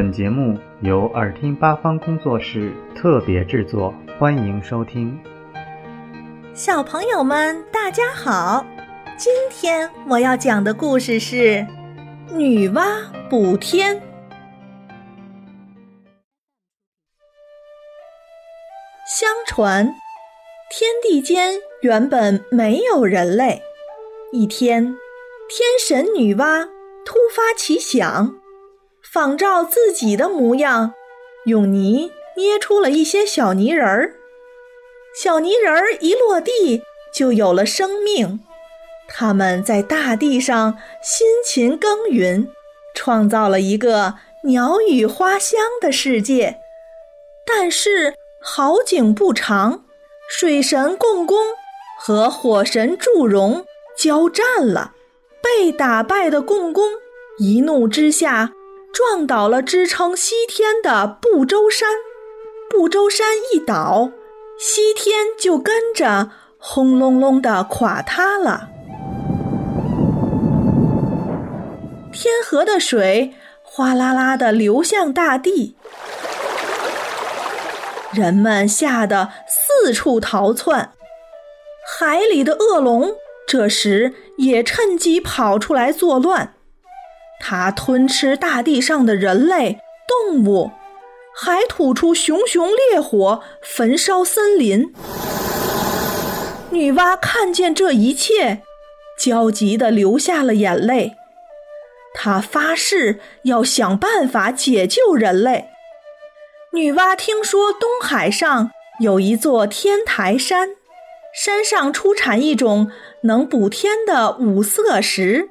本节目由耳听八方工作室特别制作，欢迎收听。小朋友们，大家好！今天我要讲的故事是《女娲补天》。相传，天地间原本没有人类。一天，天神女娲突发奇想。仿照自己的模样，用泥捏出了一些小泥人儿。小泥人儿一落地，就有了生命。他们在大地上辛勤耕耘，创造了一个鸟语花香的世界。但是好景不长，水神共工和火神祝融交战了。被打败的共工一怒之下。撞倒了支撑西天的不周山，不周山一倒，西天就跟着轰隆隆的垮塌了。天河的水哗啦啦的流向大地，人们吓得四处逃窜。海里的恶龙这时也趁机跑出来作乱。它吞吃大地上的人类、动物，还吐出熊熊烈火，焚烧森林。女娲看见这一切，焦急地流下了眼泪。她发誓要想办法解救人类。女娲听说东海上有一座天台山，山上出产一种能补天的五色石。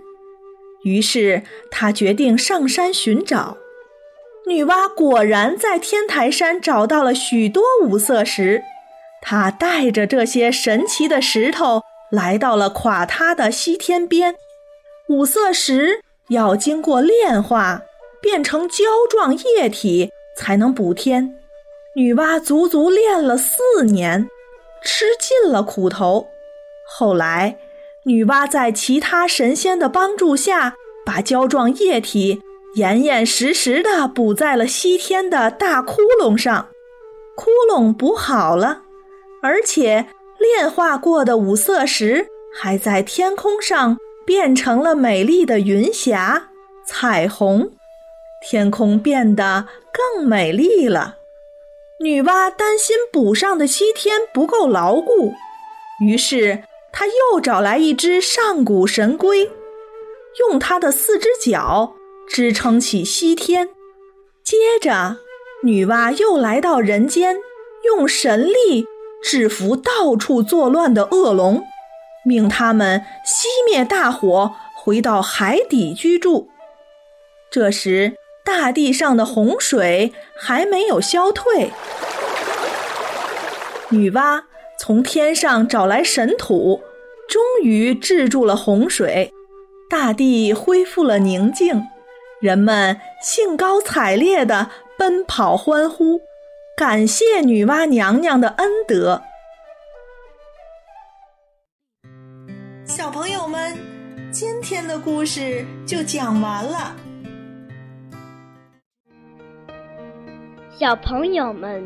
于是，他决定上山寻找。女娲果然在天台山找到了许多五色石。她带着这些神奇的石头来到了垮塌的西天边。五色石要经过炼化，变成胶状液体，才能补天。女娲足足炼了四年，吃尽了苦头。后来，女娲在其他神仙的帮助下，把胶状液体严严实实地补在了西天的大窟窿上。窟窿补好了，而且炼化过的五色石还在天空上变成了美丽的云霞、彩虹，天空变得更美丽了。女娲担心补上的西天不够牢固，于是。他又找来一只上古神龟，用它的四只脚支撑起西天。接着，女娲又来到人间，用神力制服到处作乱的恶龙，命他们熄灭大火，回到海底居住。这时，大地上的洪水还没有消退，女娲。从天上找来神土，终于治住了洪水，大地恢复了宁静，人们兴高采烈地奔跑欢呼，感谢女娲娘娘的恩德。小朋友们，今天的故事就讲完了。小朋友们。